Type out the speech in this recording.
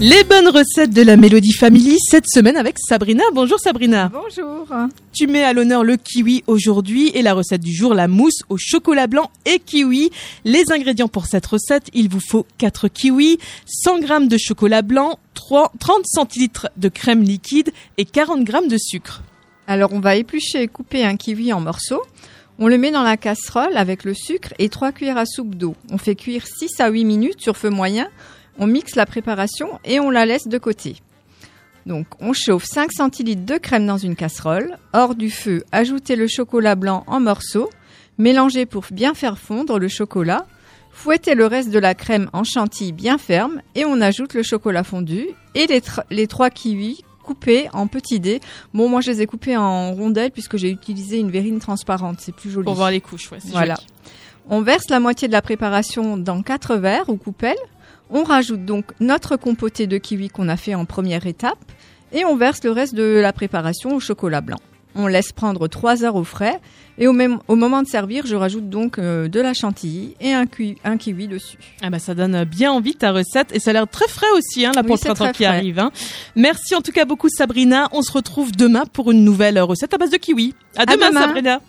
Les bonnes recettes de la Mélodie Family cette semaine avec Sabrina. Bonjour Sabrina. Bonjour. Tu mets à l'honneur le kiwi aujourd'hui et la recette du jour, la mousse au chocolat blanc et kiwi. Les ingrédients pour cette recette, il vous faut 4 kiwis, 100 g de chocolat blanc, 3, 30 centilitres de crème liquide et 40 g de sucre. Alors on va éplucher et couper un kiwi en morceaux. On le met dans la casserole avec le sucre et 3 cuillères à soupe d'eau. On fait cuire 6 à 8 minutes sur feu moyen on mixe la préparation et on la laisse de côté. Donc, on chauffe 5 centilitres de crème dans une casserole. Hors du feu, ajoutez le chocolat blanc en morceaux. Mélangez pour bien faire fondre le chocolat. Fouettez le reste de la crème en chantilly bien ferme et on ajoute le chocolat fondu et les, les trois kiwis coupés en petits dés. Bon, moi je les ai coupés en rondelles puisque j'ai utilisé une verrine transparente, c'est plus joli. Pour voir les couches, ouais, Voilà. On verse la moitié de la préparation dans quatre verres ou coupelles. On rajoute donc notre compoté de kiwi qu'on a fait en première étape et on verse le reste de la préparation au chocolat blanc. On laisse prendre 3 heures au frais et au, même, au moment de servir, je rajoute donc euh, de la chantilly et un, un, kiwi dessus. Ah bah ça donne bien envie ta recette et ça a l'air très frais aussi hein, là pour le printemps qui arrive. Hein. Merci en tout cas beaucoup Sabrina. On se retrouve demain pour une nouvelle recette à base de kiwi. À, demain, demain. Sabrina.